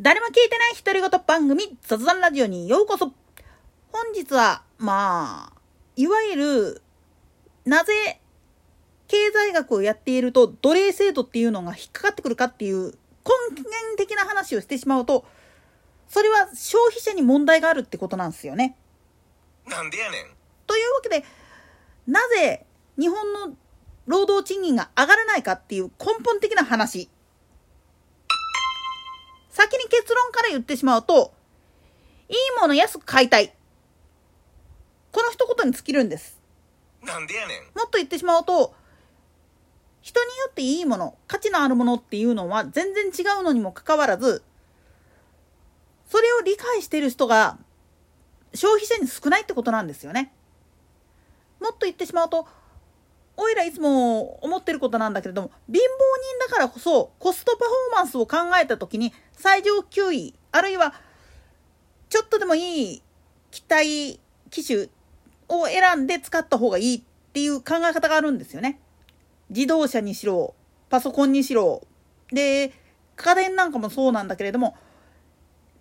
誰も聞いてない独り言番組雑談ラジオにようこそ本日は、まあ、いわゆる、なぜ経済学をやっていると奴隷制度っていうのが引っかかってくるかっていう根源的な話をしてしまうと、それは消費者に問題があるってことなんですよね。なんでやねん。というわけで、なぜ日本の労働賃金が上がらないかっていう根本的な話。先に結論から言ってしまうと、いいもの安く買いたい。この一言に尽きるんです。なんでやねん。もっと言ってしまうと、人によっていいもの、価値のあるものっていうのは全然違うのにもかかわらず、それを理解している人が消費者に少ないってことなんですよね。もっと言ってしまうと、おいらいつも思ってることなんだけれども、貧乏人だからこそコストパフォーマンスを考えた時に最上級位、あるいはちょっとでもいい機体、機種を選んで使った方がいいっていう考え方があるんですよね。自動車にしろ、パソコンにしろ、で、家電なんかもそうなんだけれども、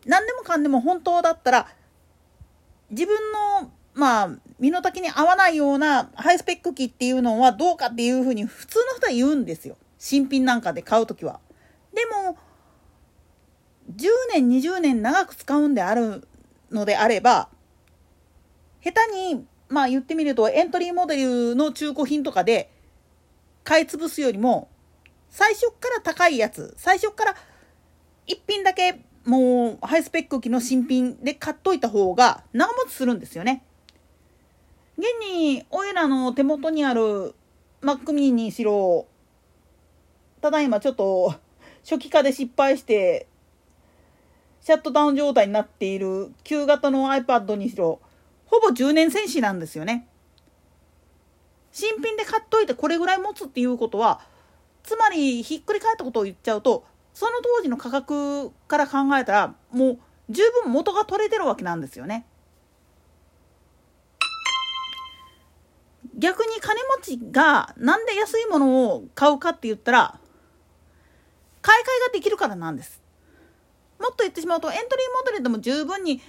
何でもかんでも本当だったら、自分の、まあ、身の丈に合わないようなハイスペック機っていうのはどうかっていうふうに普通の人は言うんですよ。新品なんかで買うときは。でも、10年、20年長く使うんであるのであれば、下手に、まあ言ってみるとエントリーモデルの中古品とかで買い潰すよりも、最初から高いやつ、最初から一品だけもうハイスペック機の新品で買っといた方が長持ちするんですよね。現に、おいらの手元にある Mac mini にしろ、ただいまちょっと初期化で失敗してシャットダウン状態になっている旧型の iPad にしろ、ほぼ10年戦士なんですよね。新品で買っといてこれぐらい持つっていうことは、つまりひっくり返ったことを言っちゃうと、その当時の価格から考えたら、もう十分元が取れてるわけなんですよね。逆に金持ちがなんで安いものを買うかって言ったら、買い替えができるからなんです。もっと言ってしまうとエントリーモデルでも十分に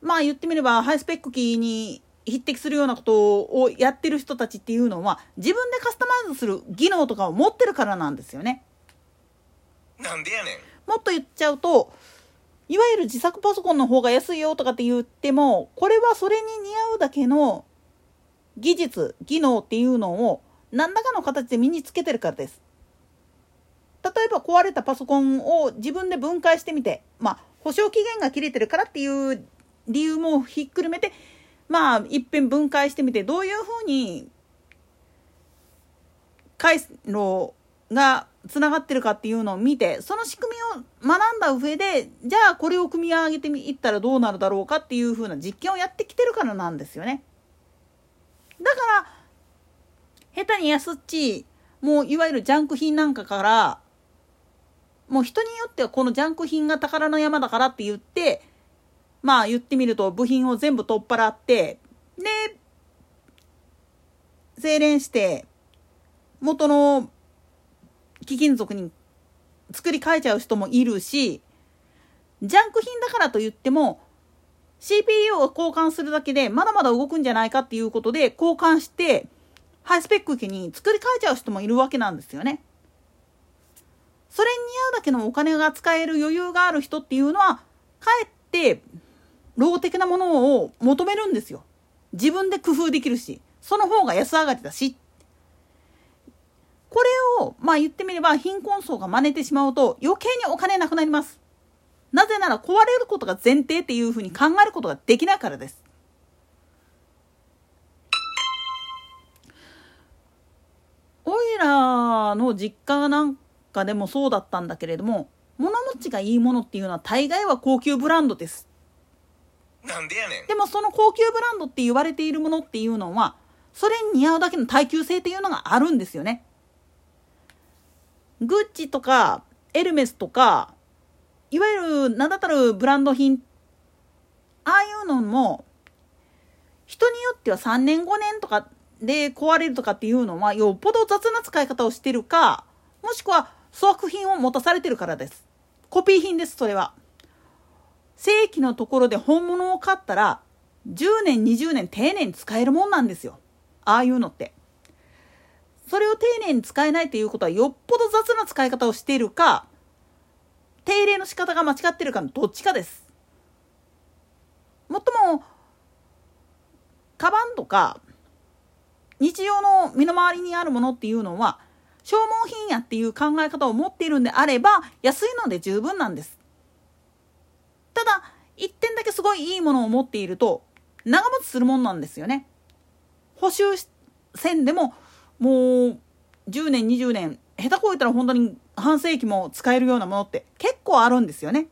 まあ言ってみればハイスペック機に匹敵するようなことをやってる人たちっていうのは自分でカスタマイズする技能とかを持ってるからなんですよね。なんでやねん。もっと言っちゃうといわゆる自作パソコンの方が安いよとかって言ってもこれはそれに似合うだけの技術技能っていうのを何らかの形で身につけてるからです。例えば壊れたパソコンを自分で分解してみて、まあ、保証期限が切れてるからっていう理由もひっくるめて、まあ、いっぺん分解してみて、どういうふうに回路がつながってるかっていうのを見て、その仕組みを学んだ上で、じゃあこれを組み上げていったらどうなるだろうかっていうふうな実験をやってきてるからなんですよね。だから、下手に安っち、もういわゆるジャンク品なんかから、もう人によってはこのジャンク品が宝の山だからって言って、まあ言ってみると部品を全部取っ払って、で、精錬して、元の貴金属に作り変えちゃう人もいるし、ジャンク品だからと言っても、CPU を交換するだけでまだまだ動くんじゃないかっていうことで交換して、ハイスペック機に作り変えちゃう人もいるわけなんですよね。それに似合うだけのお金が使える余裕がある人っていうのは、かえって、ロー的なものを求めるんですよ。自分で工夫できるし、その方が安上がりだし。これを、まあ言ってみれば貧困層が真似てしまうと余計にお金なくなります。なぜなら壊れることが前提っていうふうに考えることができないからです。おいらの実家なんかでもそうだったんだけれども、物持ちがいいものっていうのは大概は高級ブランドです。なんでやねん。でもその高級ブランドって言われているものっていうのは、それに似合うだけの耐久性っていうのがあるんですよね。グッチとかエルメスとか、いわゆる名だたるブランド品、ああいうのも、人によっては3年5年とかで壊れるとかっていうのは、よっぽど雑な使い方をしてるか、もしくは粗悪品を持たされてるからです。コピー品です、それは。正規のところで本物を買ったら10年20年丁寧に使えるもんなんですよああいうのってそれを丁寧に使えないということはよっぽど雑な使い方をしているか手入れの仕方が間違ってるかのどっちかです。もっともカバンとか日常の身の回りにあるものっていうのは消耗品やっていう考え方を持っているんであれば安いので十分なんです。ただ一点だけすごいいいものを持っていると長持ちするもんなんですよね。補修せんでももう10年20年下手こいたら本当に半世紀も使えるようなものって結構あるんですよね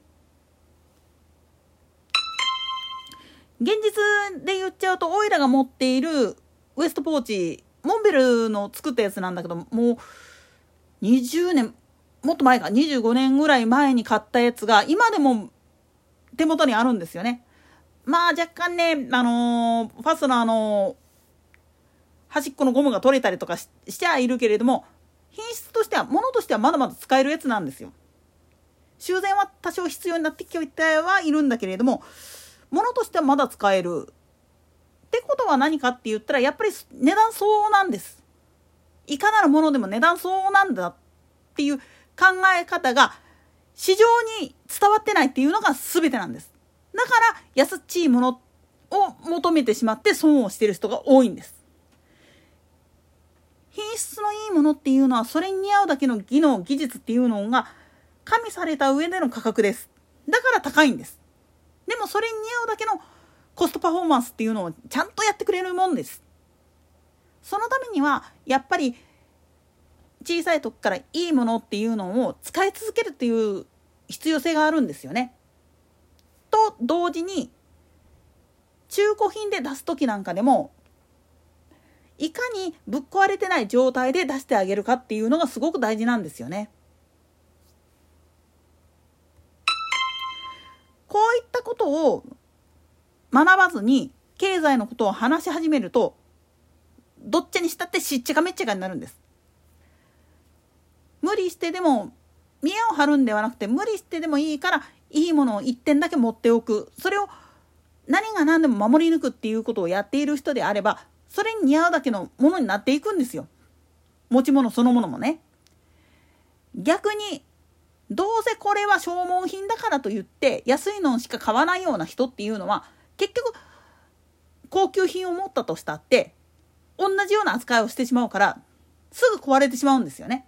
現実で言っちゃうとオイラが持っているウエストポーチモンベルの作ったやつなんだけどもう20年もっと前か25年ぐらい前に買ったやつが今でも手元にあるんですよね。まあ若干ね、あのー、ファスナーの端っこのゴムが取れたりとかししちゃいるけれども品質としては物としてはまだまだ使えるやつなんですよ。修繕は多少必要になってきてはいるんだけれども物としてはまだ使える。ってことは何かって言ったらやっぱり値段相応なんです。いかなるものでも値段相応なんだっていう考え方が市場に伝わってないっていうのが全てなんです。だから安っちいものを求めてしまって損をしてる人が多いんです。品質のいいものっていうのはそれに似合うだけの技能技術っていうのが加味された上での価格です。だから高いんです。でもそれに似合うだけのコストパフォーマンスっていうのをちゃんとやってくれるもんです。そのためにはやっぱり小さい時からいいものっていうのを使い続けるっていう必要性があるんですよね。と同時に中古品で出す時なんかでもいかにぶっ壊れてない状態で出してあげるかっていうのがすごく大事なんですよね。こういったことを学ばずに経済のことを話し始めるとどっちにしたってしっちゃかめっちゃかになるんです。無理してでも見栄を張るんではなくて無理してでもいいからいいものを1点だけ持っておくそれを何が何でも守り抜くっていうことをやっている人であればそれに似合うだけのものになっていくんですよ持ち物そのものもね逆にどうせこれは消耗品だからと言って安いのしか買わないような人っていうのは結局高級品を持ったとしたって同じような扱いをしてしまうからすぐ壊れてしまうんですよね。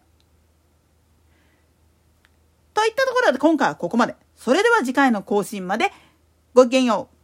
といったところで今回はここまで。それでは次回の更新までごきげんよう。